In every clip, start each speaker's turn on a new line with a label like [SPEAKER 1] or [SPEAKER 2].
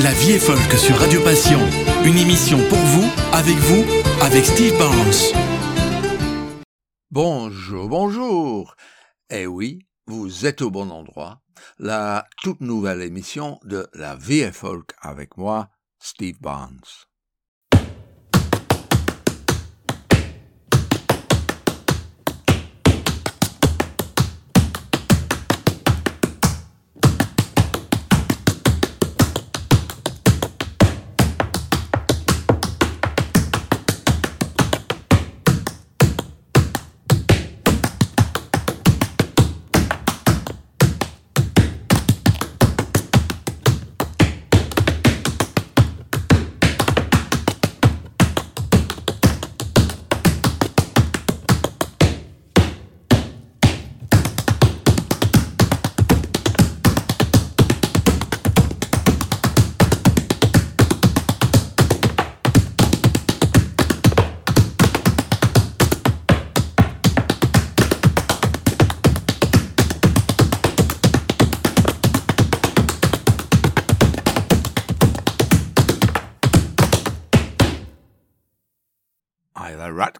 [SPEAKER 1] La vie est folk sur Radio Passion. Une émission pour vous, avec vous, avec Steve Barnes.
[SPEAKER 2] Bonjour, bonjour. Eh oui, vous êtes au bon endroit. La toute nouvelle émission de La vie est folk avec moi, Steve Barnes.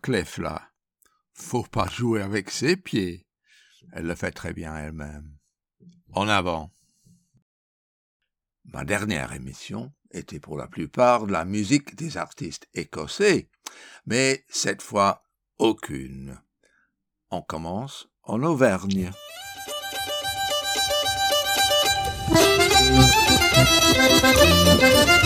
[SPEAKER 2] Là. Faut pas jouer avec ses pieds. Elle le fait très bien elle-même. En avant. Ma dernière émission était pour la plupart de la musique des artistes écossais, mais cette fois aucune. On commence en Auvergne.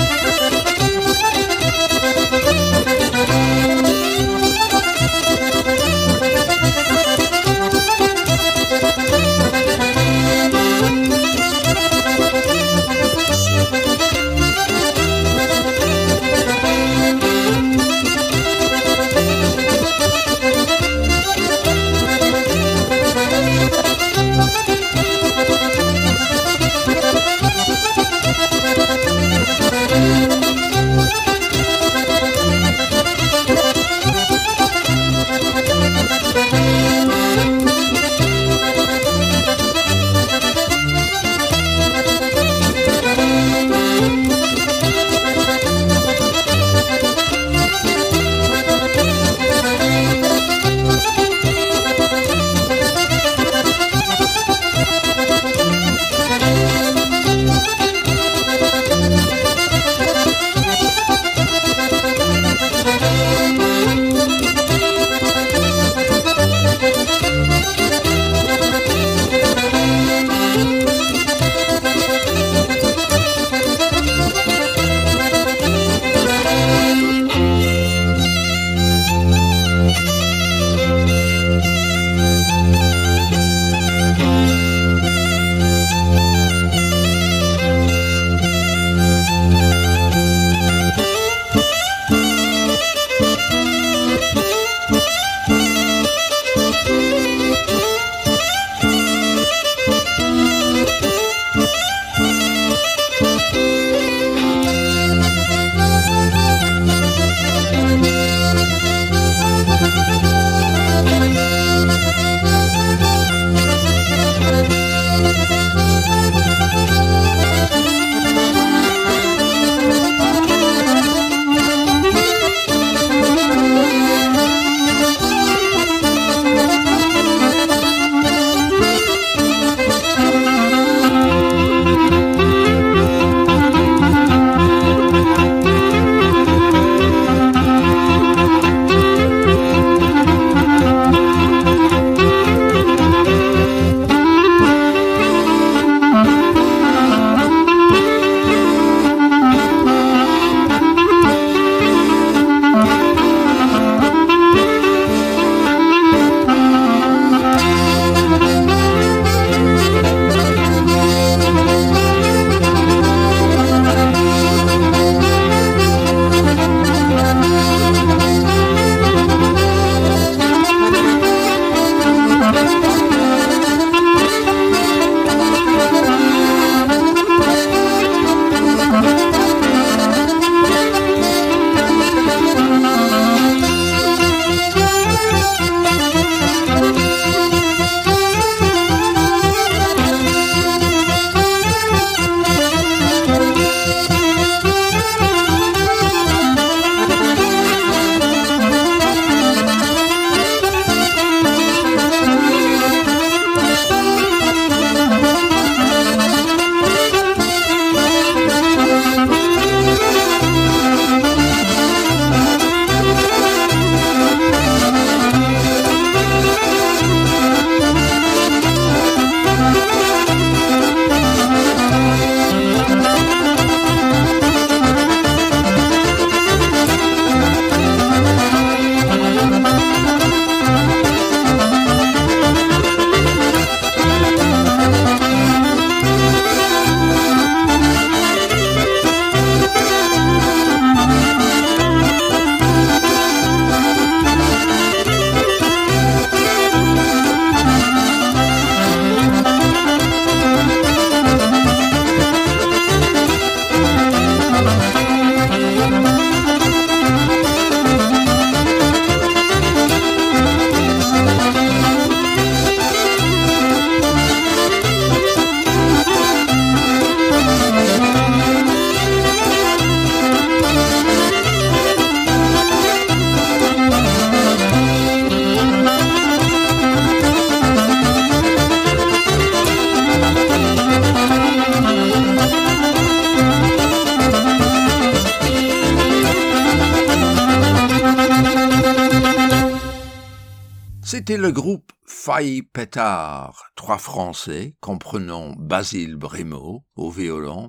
[SPEAKER 2] Pétard, trois Français, comprenant Basile Brémaud au violon,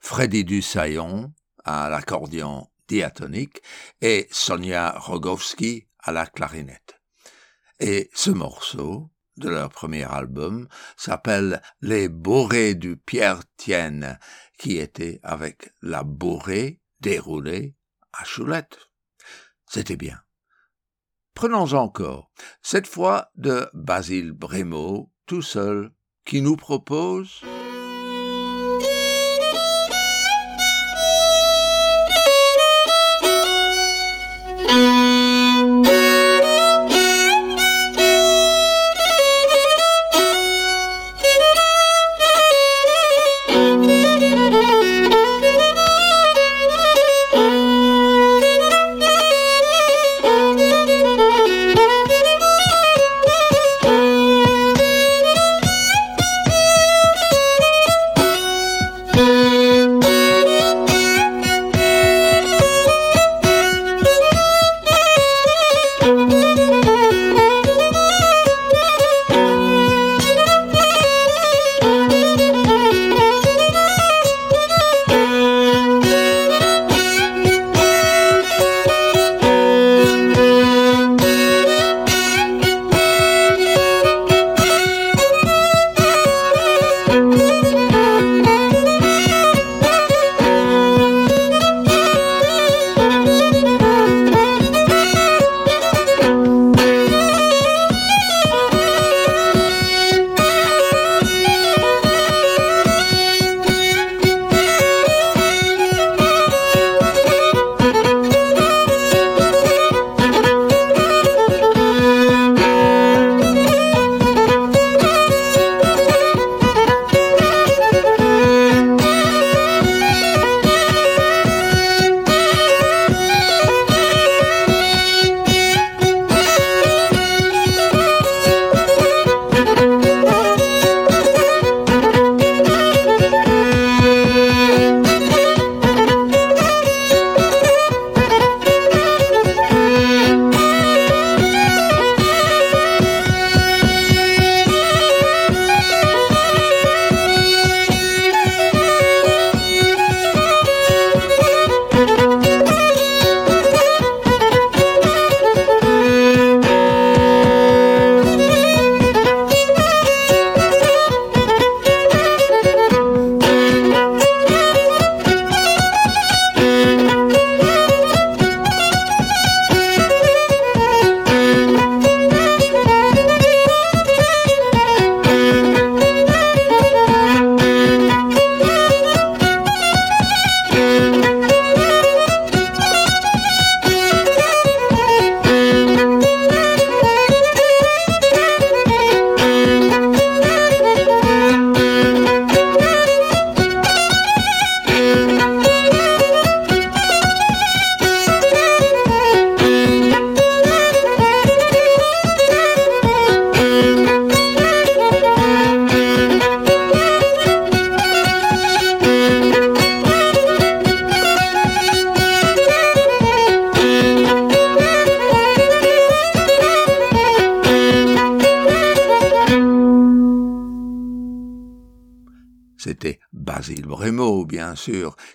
[SPEAKER 2] Freddy Dussaillon à l'accordion diatonique et Sonia Rogowski à la clarinette. Et ce morceau, de leur premier album, s'appelle Les bourrées du Pierre Tienne, qui était avec la bourrée déroulée à Choulette. C'était bien. Prenons encore, cette fois de Basile Brémaud, tout seul, qui nous propose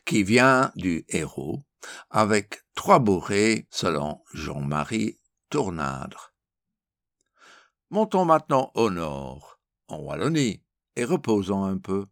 [SPEAKER 2] qui vient du héros, avec trois bourrées selon Jean-Marie Tournadre. Montons maintenant au nord, en Wallonie, et reposons un peu.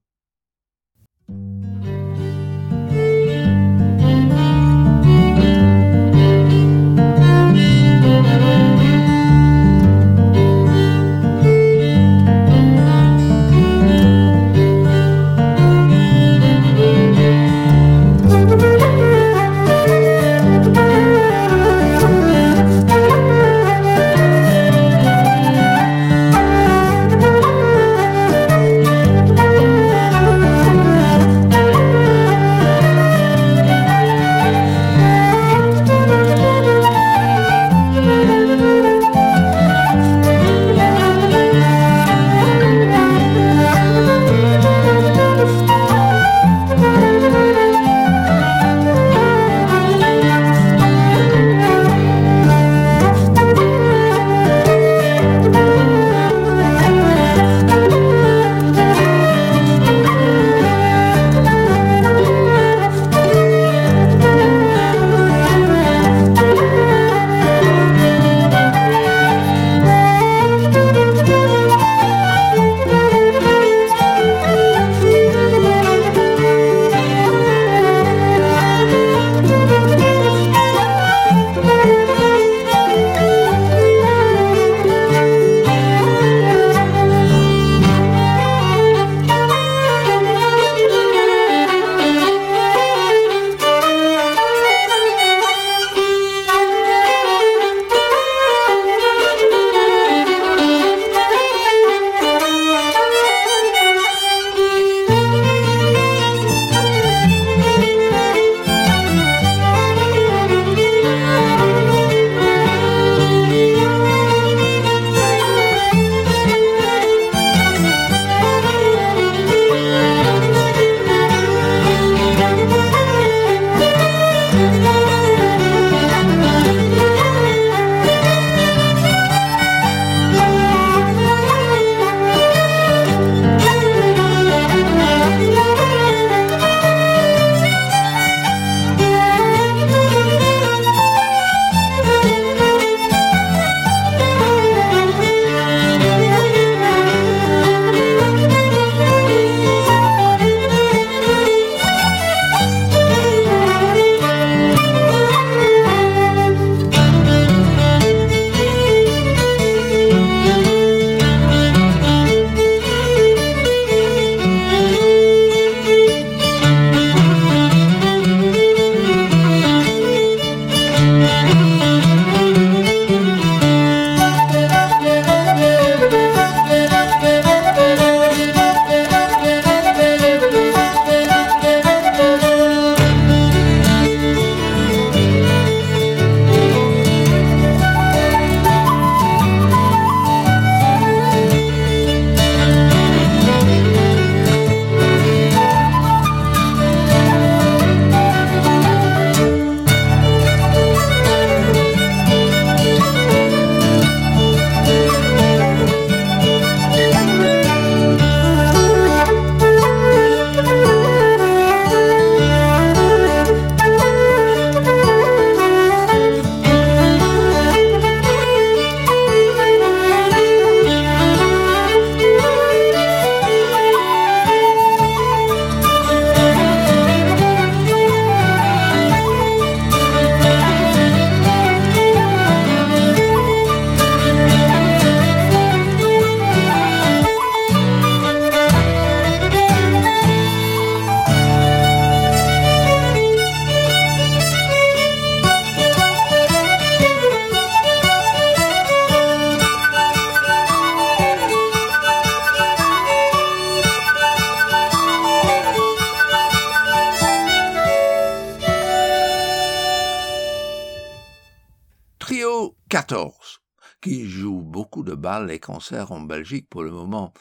[SPEAKER 2] Qui joue beaucoup de balles et concerts en Belgique pour le moment.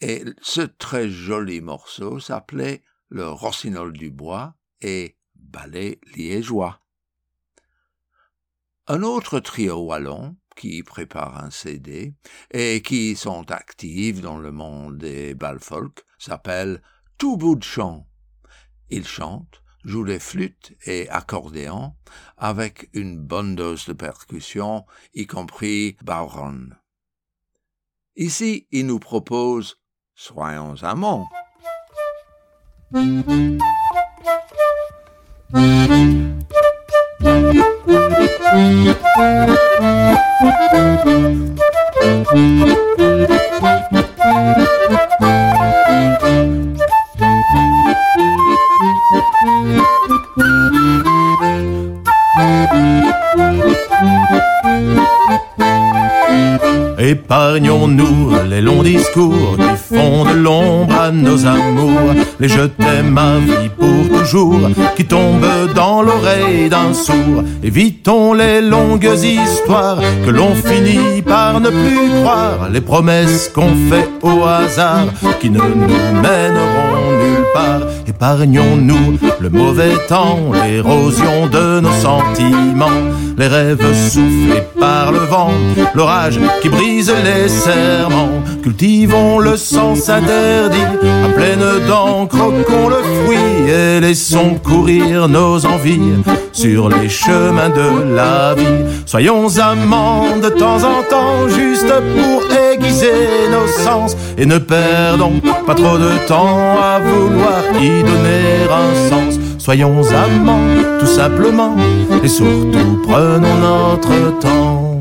[SPEAKER 2] Et ce très joli morceau s'appelait Le Rossinol du Bois et Ballet liégeois. Un autre trio wallon qui prépare un CD et qui sont actifs dans le monde des balles folk s'appelle Tout bout de chant. Ils chantent, jouent les flûtes et accordéons avec une bonne dose de percussion, y compris baron. Ici, ils nous proposent Soyons amants.
[SPEAKER 3] Épargnons-nous les longs discours qui font de l'ombre à nos amours, les je t'aime ma vie pour toujours qui tombent dans l'oreille d'un sourd. Évitons les longues histoires que l'on finit par ne plus croire, les promesses qu'on fait au hasard qui ne nous mèneront Épargnons-nous le mauvais temps, l'érosion de nos sentiments, les rêves soufflés par le vent, l'orage qui brise les serments. Cultivons le sens interdit, à pleine dents, croquons le fruit et laissons courir nos envies sur les chemins de la vie. Soyons amants de temps en temps, juste pour aiguiser nos sens et ne perdons pas trop de temps à vouloir y donner un sens. Soyons amants, tout simplement, et surtout prenons notre temps.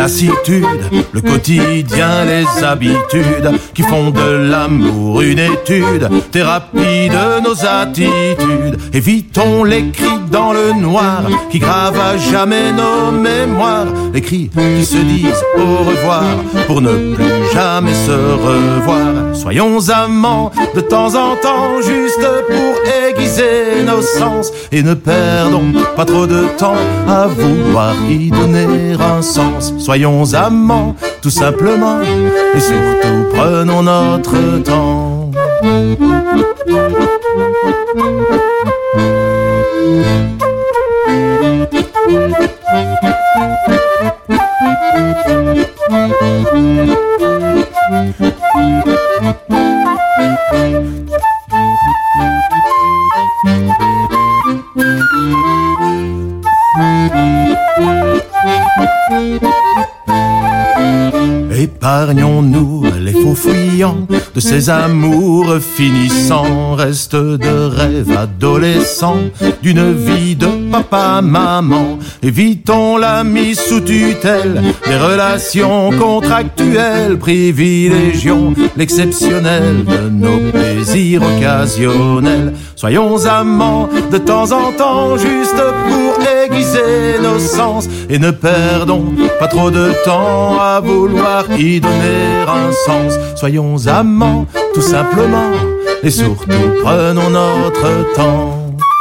[SPEAKER 3] Lassitudes, le quotidien, les habitudes qui font de l'amour une étude, thérapie de nos attitudes. Évitons les cris dans le noir qui gravent à jamais nos mémoires, les cris qui se disent au revoir pour ne plus jamais se revoir. Soyons amants de temps en temps juste pour aiguiser nos sens et ne perdons pas trop de temps à vouloir y donner un sens. Soyons amants tout simplement et surtout prenons notre temps. Épargnons-nous faux de ces amours finissants, restent de rêves adolescents d'une vie de papa-maman. Évitons la mise sous tutelle des relations contractuelles, privilégions l'exceptionnel de nos plaisirs occasionnels. Soyons amants de temps en temps, juste pour aiguiser nos sens et ne perdons pas trop de temps à vouloir y donner un sens. Soyons amants, tout simplement, et surtout prenons notre temps.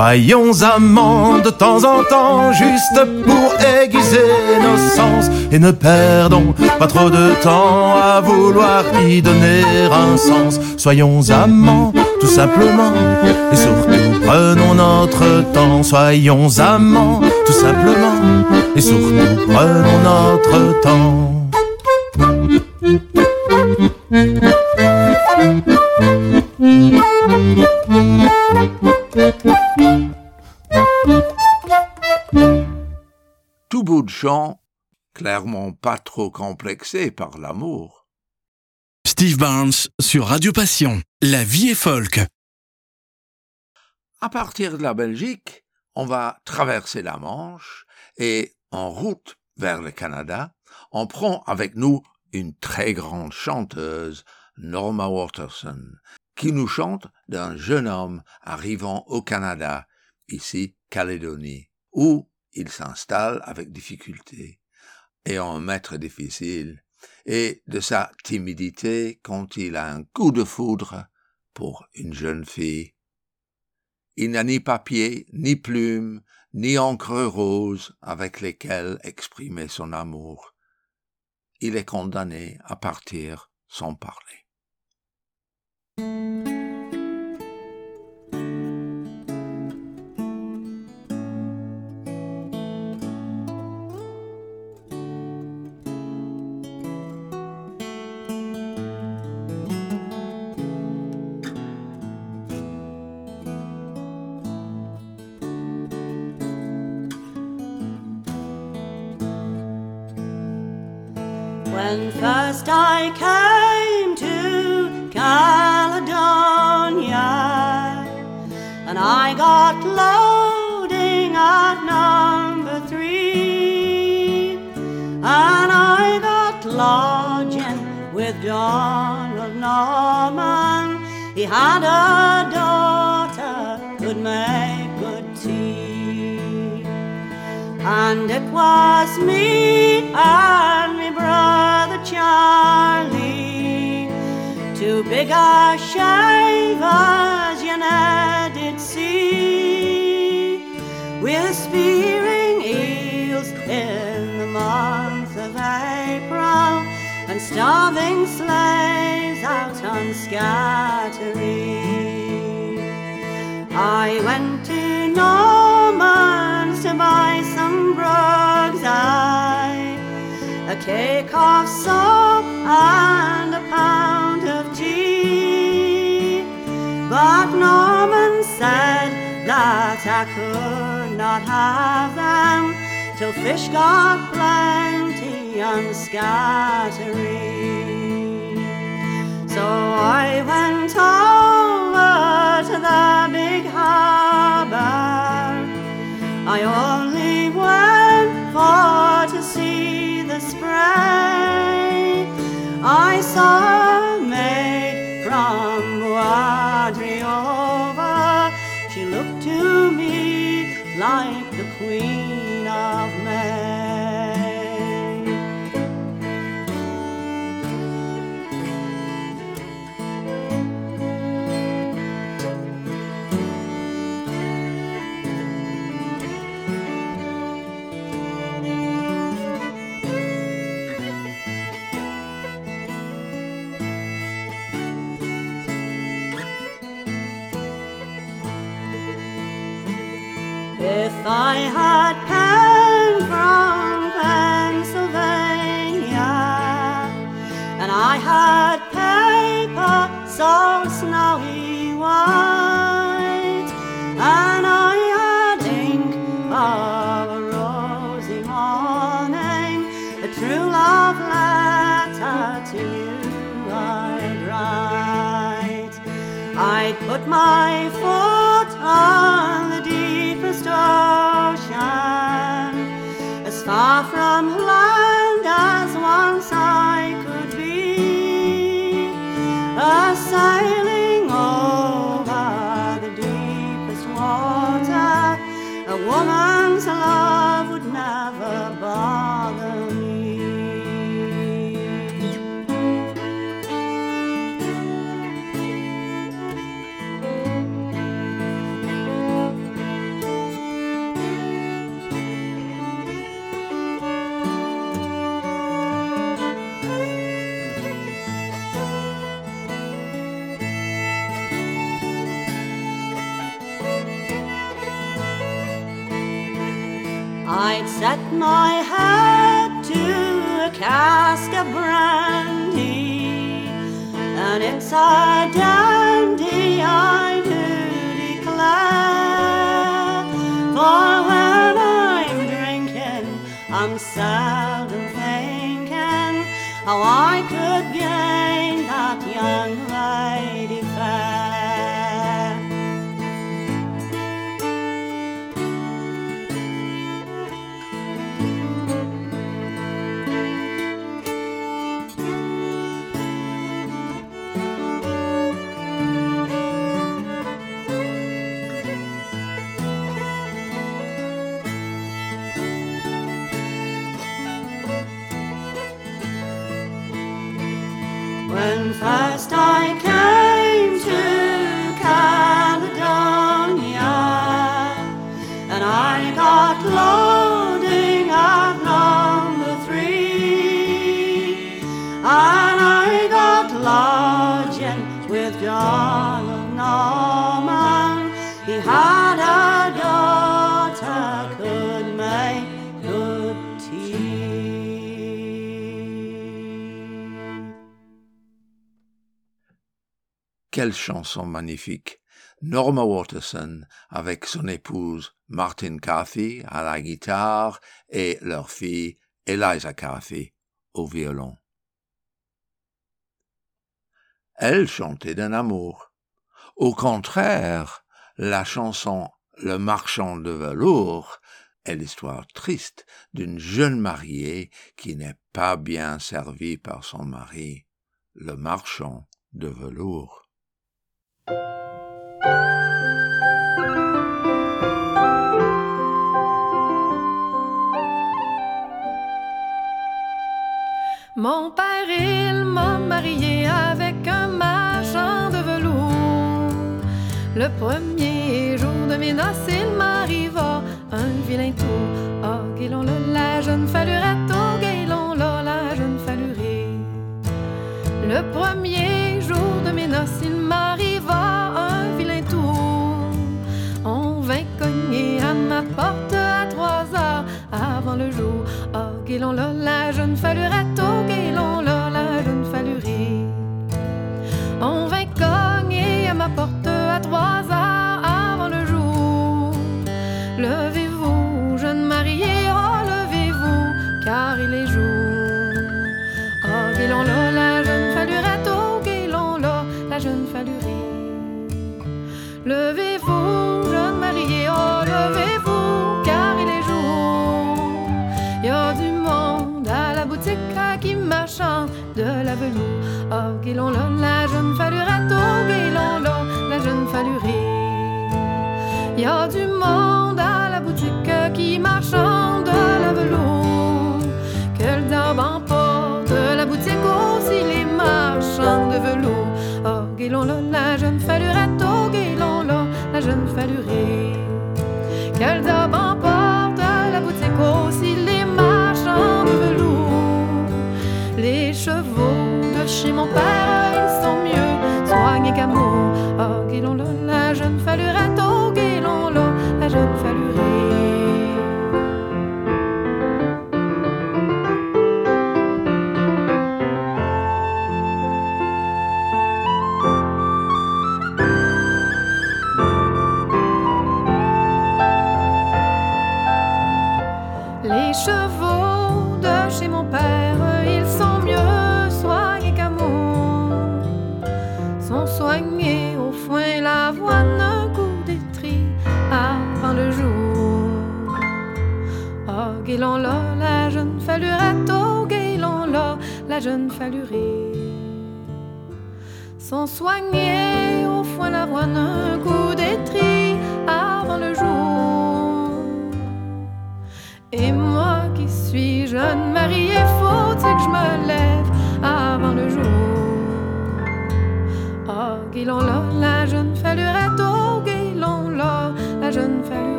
[SPEAKER 3] Soyons amants de temps en temps, juste pour aiguiser nos sens et ne perdons pas trop de temps à vouloir y donner un sens. Soyons amants, tout simplement, et surtout prenons notre temps. Soyons amants, tout simplement, et surtout prenons notre temps.
[SPEAKER 2] Tout bout de champ, clairement pas trop complexé par l'amour.
[SPEAKER 4] Steve Barnes sur Radio Passion. La vie est folk.
[SPEAKER 2] À partir de la Belgique, on va traverser la Manche et en route vers le Canada, on prend avec nous une très grande chanteuse, Norma Waterson, qui nous chante d'un jeune homme arrivant au Canada, ici Calédonie, où il s'installe avec difficulté, et un maître difficile, et de sa timidité quand il a un coup de foudre pour une jeune fille. Il n'a ni papier, ni plume, ni encre rose avec lesquelles exprimer son amour. Il est condamné à partir sans parler.
[SPEAKER 5] Donald Norman. He had a daughter could make good tea and it was me and me brother Charlie, two bigger shavers you never did see. We're spearing eels in the month of April and starving slaves out on Scattery. I went to Norman's to buy some brogues, I, a cake of soap and a pound of tea. But Norman said that I could not have them till fish got plenty on Scattery. So I went over to the big harbor. I only went for to see the spray. I saw a maid from Guadriova. She looked to me like the Queen If I had pen from Pennsylvania and I had paper so snowy white and I had ink of a rosy morning, a true love letter to you I'd write. I'd put my I'm lying. my head to a cask of brandy, and it's a dandy I do declare. For when I'm drinking, I'm seldom thinking how I could gain that young.
[SPEAKER 2] quelle chanson magnifique Norma Waterson avec son épouse Martin Carthy à la guitare et leur fille Eliza Carthy au violon. Elle chantait d'un amour. Au contraire, la chanson Le marchand de velours est l'histoire triste d'une jeune mariée qui n'est pas bien servie par son mari, le marchand de velours.
[SPEAKER 6] Mon père, il m'a marié avec un marchand de velours. Le premier jour de mes noces, il m'arriva un vilain tour. Oh, ah, guélon, là, la jeune fallurette, oh, guélon, là, la jeune fallurée. Le premier élan-là, la jeune fallurette grilon la jeune falurette au grilon la jeune falurée. Y a du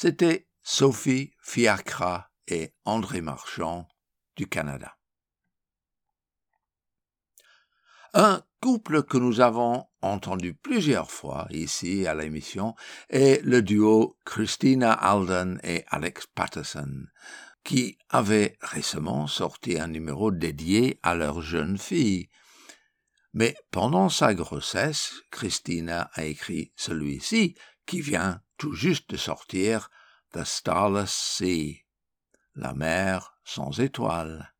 [SPEAKER 2] C'était
[SPEAKER 7] Sophie Fiacra et André Marchand du Canada. Un couple que nous avons entendu plusieurs fois ici à l'émission est le duo Christina Alden et Alex Patterson, qui avait récemment sorti un numéro dédié à leur jeune fille. Mais pendant sa grossesse, Christina a écrit celui-ci qui vient tout juste de sortir The Starless Sea, la mer sans étoiles,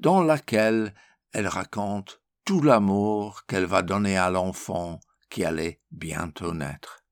[SPEAKER 7] dans laquelle elle raconte tout l'amour qu'elle va donner à l'enfant qui allait bientôt naître.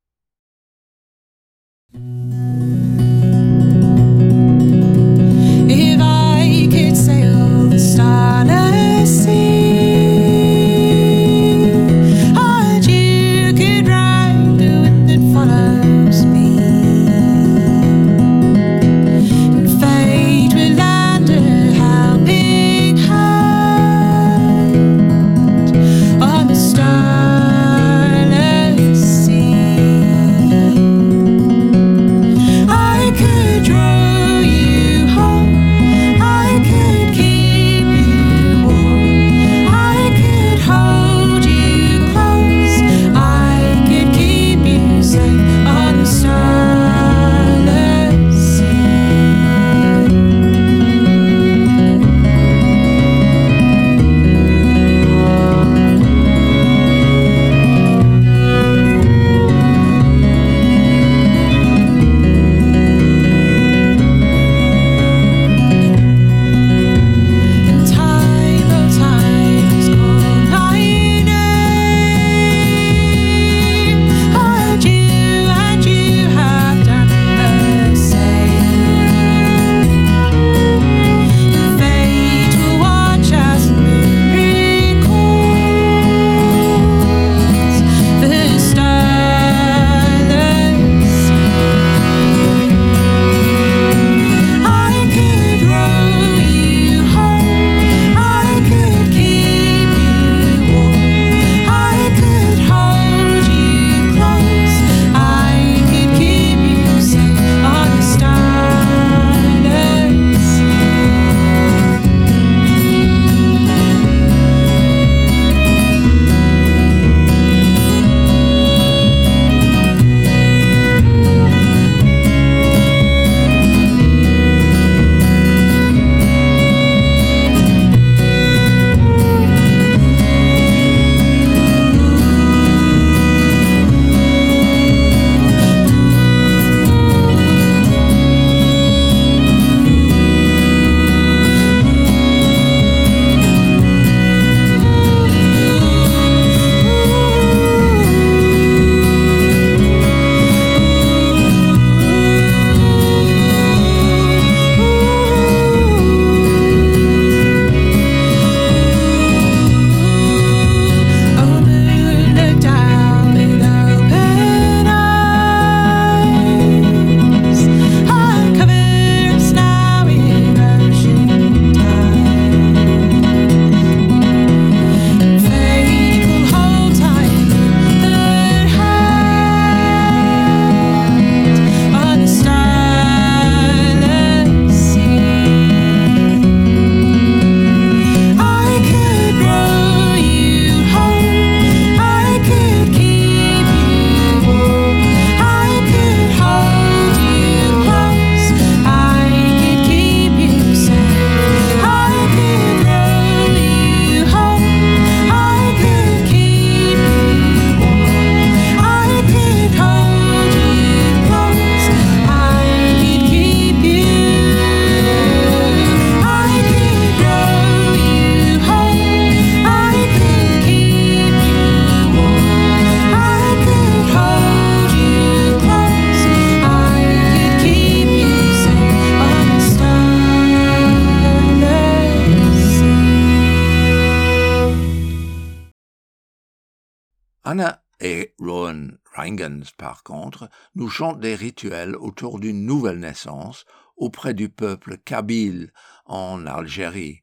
[SPEAKER 7] nous chante des rituels autour d'une nouvelle naissance auprès du peuple kabyle en Algérie,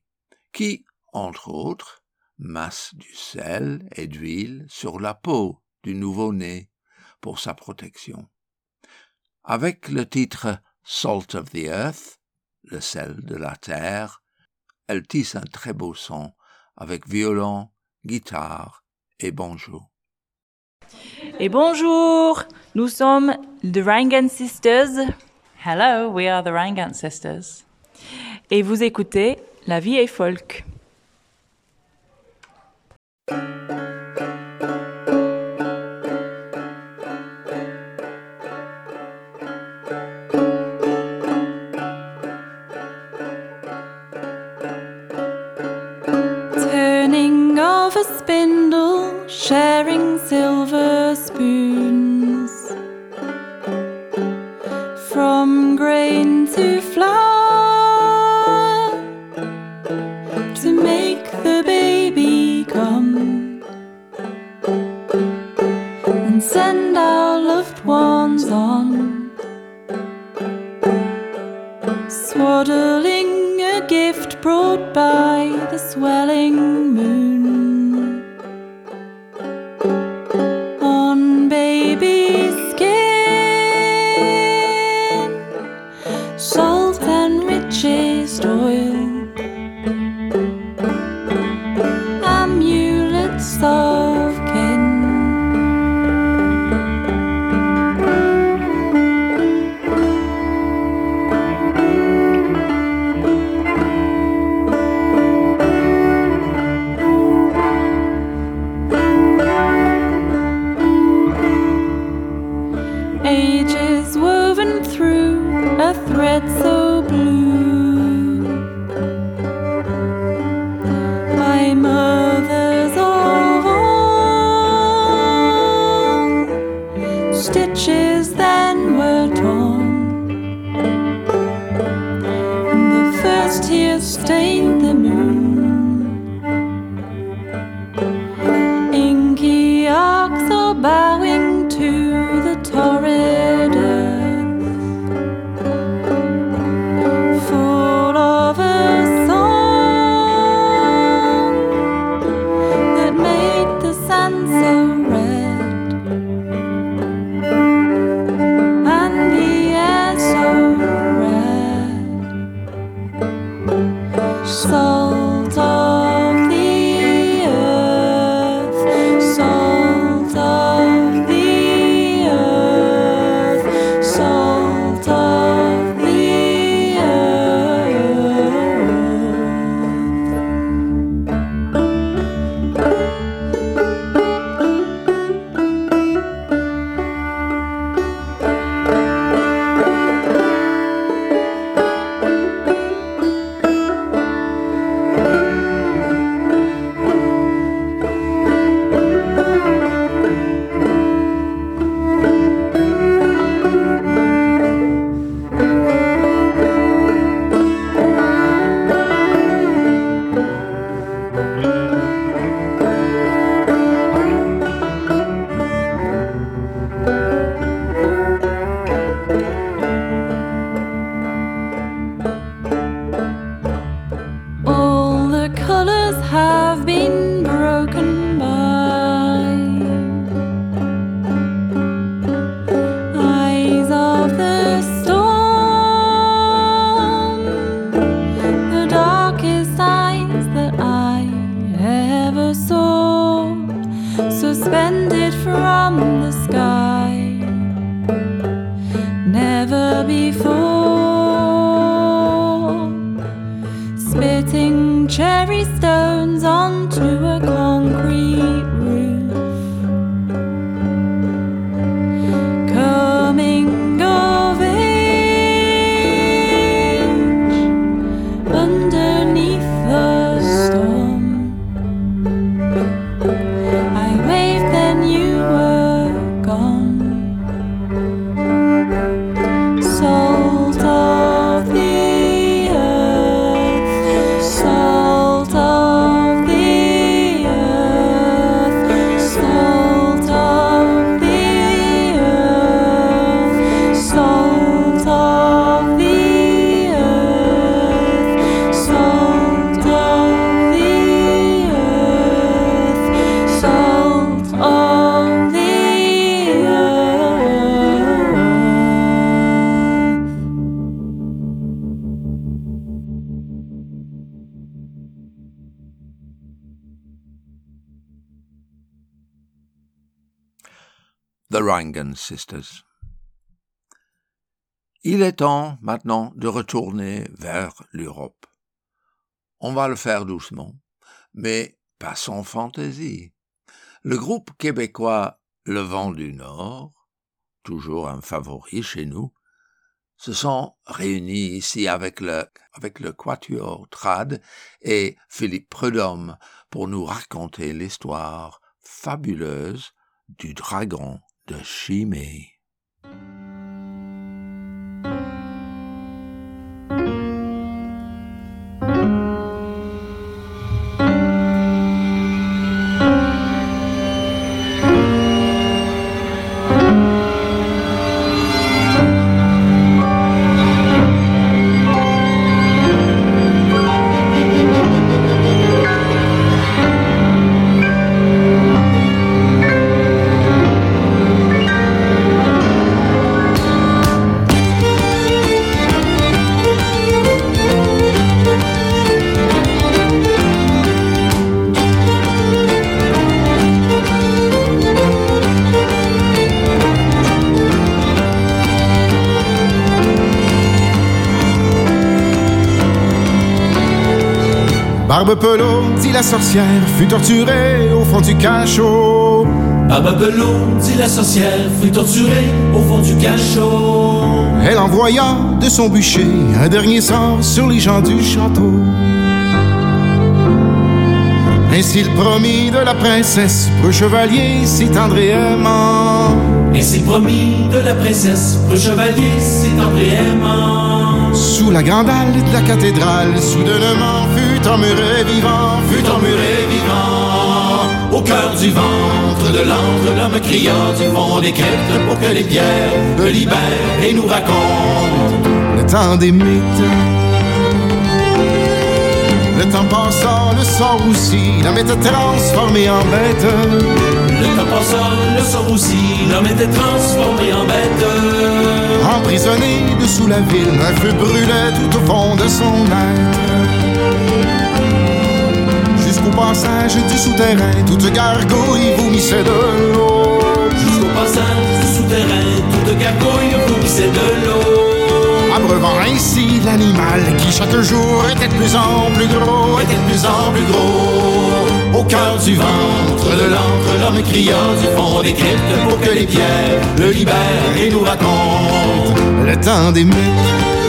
[SPEAKER 7] qui, entre autres, masse du sel et d'huile sur la peau du nouveau-né pour sa protection. Avec le titre
[SPEAKER 2] Salt of the Earth, le sel de la terre, elle tisse un très beau son avec violon, guitare et banjo.
[SPEAKER 8] Et bonjour, nous sommes The Rangan Sisters.
[SPEAKER 9] Hello, we are the Rangan Sisters.
[SPEAKER 8] Et vous écoutez La vie est folk.
[SPEAKER 10] Turning of a spindle, sharing silver. just be. ages woven through a thread so blue.
[SPEAKER 2] Rangan Sisters. Il est temps maintenant de retourner vers l'Europe. On va le faire doucement, mais pas sans fantaisie. Le groupe québécois Le Vent du Nord, toujours un favori chez nous, se sont réunis ici avec le, avec le Quatuor Trad et Philippe Prudhomme pour nous raconter l'histoire fabuleuse du dragon de
[SPEAKER 11] la sorcière, fut torturée au fond du cachot.
[SPEAKER 1] Barbe Pelot, dit la sorcière, fut torturée au fond du cachot.
[SPEAKER 11] Elle envoya de son bûcher un dernier sort sur les gens du château. Ainsi le promis de la princesse, peu chevalier si tendre et aimant.
[SPEAKER 1] Ainsi le promis de la princesse, peu chevalier si tendre et aimant.
[SPEAKER 11] Sous la grande halle de la cathédrale, soudainement fut emmuré vivant,
[SPEAKER 1] fut emmuré vivant. Au cœur du ventre de l'antre, l'homme criant du fond des cryptes pour que les pierres le libèrent et nous racontent
[SPEAKER 11] le temps des mythes. Le temps passant, le sort aussi, l'homme était transformé en bête.
[SPEAKER 1] Le temps passant, le sort aussi, l'homme était transformé en bête.
[SPEAKER 11] Emprisonné dessous la ville, un feu brûlait tout au fond de son être. Jusqu'au passage du souterrain, toute gargouille vomissait de l'eau.
[SPEAKER 1] Jusqu'au passage du souterrain, toute gargouille vomissait de l'eau
[SPEAKER 11] abreuvant ainsi l'animal qui chaque jour était de plus en plus gros,
[SPEAKER 1] était de plus en plus gros. Au cœur du ventre de l'encre, l'homme criant du fond des cryptes pour que les pierres le libèrent et nous racontent
[SPEAKER 11] le temps des mythes.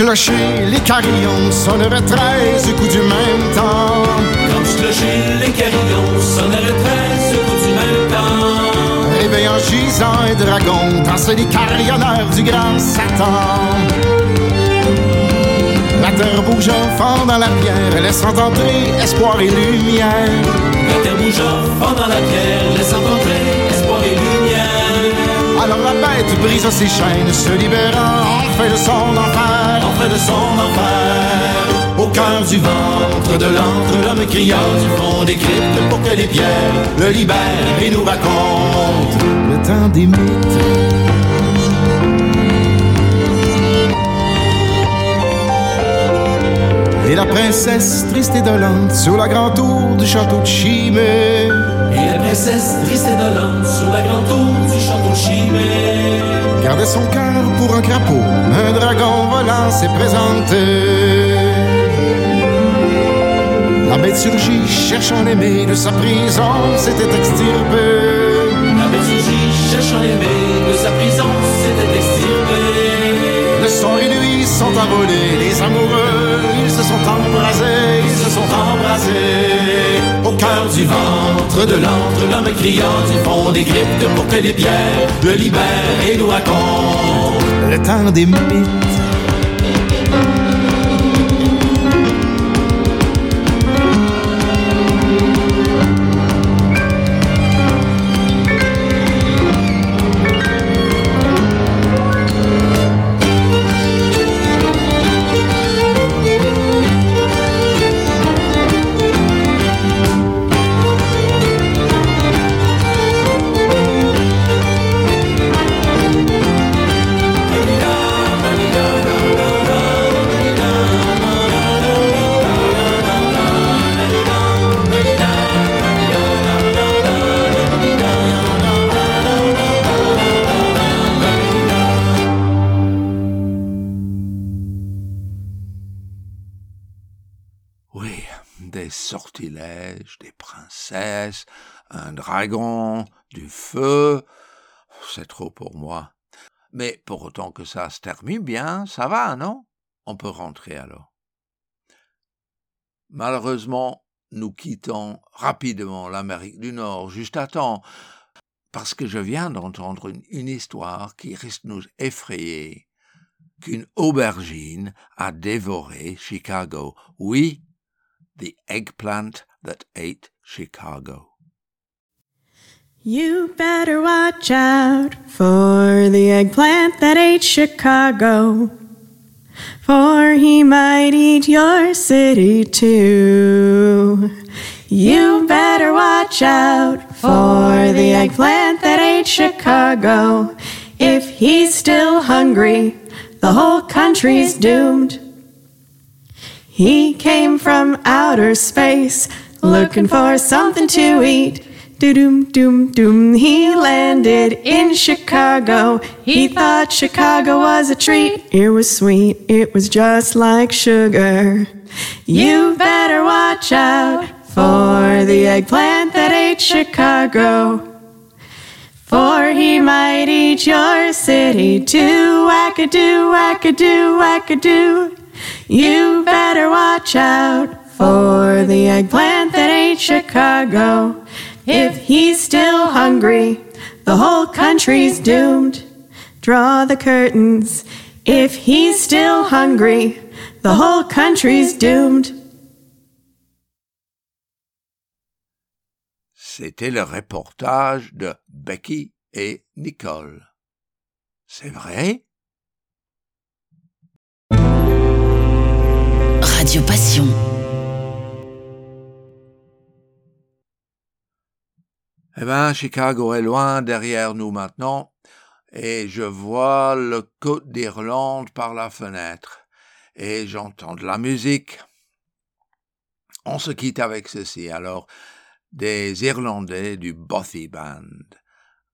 [SPEAKER 11] Clocher, les carillons sonneraient treize coups du même temps.
[SPEAKER 1] Quand du clocher, les carillons sonneraient treize coups du même temps.
[SPEAKER 11] Réveillant gisant et dragon, dans les carillonneurs du grand Satan. La terre bouge fond dans la pierre, laissant entrer espoir et lumière.
[SPEAKER 1] La terre bouge fond dans la pierre, laissant entrer.
[SPEAKER 11] Alors la bête brise ses chaînes, se libérant, en fait de son enfer,
[SPEAKER 1] en fait de son enfer. Au cœur du ventre de l'antre, l'homme criant du fond des cryptes pour que les pierres le libèrent et nous racontent
[SPEAKER 11] le temps des mythes. Et la princesse triste et dolente sur la grande tour du château de Chimay.
[SPEAKER 1] Princesse triste et dolente sur la grande tour du château Chimay.
[SPEAKER 11] Gardait son cœur pour un crapaud, un dragon volant s'est présenté. La bête surgit, cherchant l'aimer de sa prison, s'était extirpée.
[SPEAKER 1] La bête surgit, cherchant l'aimer de sa prison, s'était extirpée.
[SPEAKER 11] Le sang et lui sont envolés, les amoureux, ils se sont embrasés,
[SPEAKER 1] ils se sont embrasés. Cœur du ventre de l'antre, l'homme criant du fond des cryptes pour que les pierres le libèrent et nous racontent
[SPEAKER 11] le temps des mythes.
[SPEAKER 2] Pour moi. Mais pour autant que ça se termine bien, ça va, non? On peut rentrer alors. Malheureusement, nous quittons rapidement l'Amérique du Nord juste à temps, parce que je viens d'entendre une, une, histoire qui risque de nous effrayer, qu'une aubergine a dévoré Chicago. Oui, the eggplant that ate Chicago.
[SPEAKER 12] You better watch out for the eggplant that ate Chicago. For he might eat your city too. You better watch out for the eggplant that ate Chicago. If he's still hungry, the whole country's doomed. He came from outer space looking for something to eat. Doom, doom, doom. He landed in Chicago. He thought Chicago was a treat. It was sweet. It was just like sugar. You better watch out for the eggplant that ate Chicago. For he might eat your city too. Wackadoo, wackadoo, wackadoo. You better watch out for the eggplant that ate Chicago. If he's still hungry, the whole country's doomed. Draw the curtains. If he's still hungry, the whole country's doomed.
[SPEAKER 2] C'était le reportage de Becky et Nicole. C'est vrai?
[SPEAKER 13] Radio Passion.
[SPEAKER 2] Eh bien, Chicago est loin derrière nous maintenant, et je vois le côte d'Irlande par la fenêtre, et j'entends de la musique. On se quitte avec ceci, alors, des Irlandais du Bothy Band,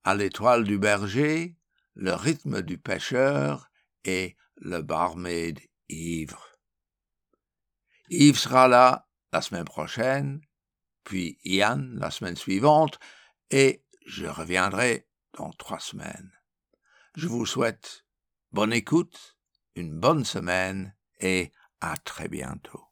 [SPEAKER 2] à l'étoile du berger, le rythme du pêcheur et le barmaid ivre. Yves sera là la semaine prochaine, puis Yann la semaine suivante, et je reviendrai dans trois semaines. Je vous souhaite bonne écoute, une bonne semaine et à très bientôt.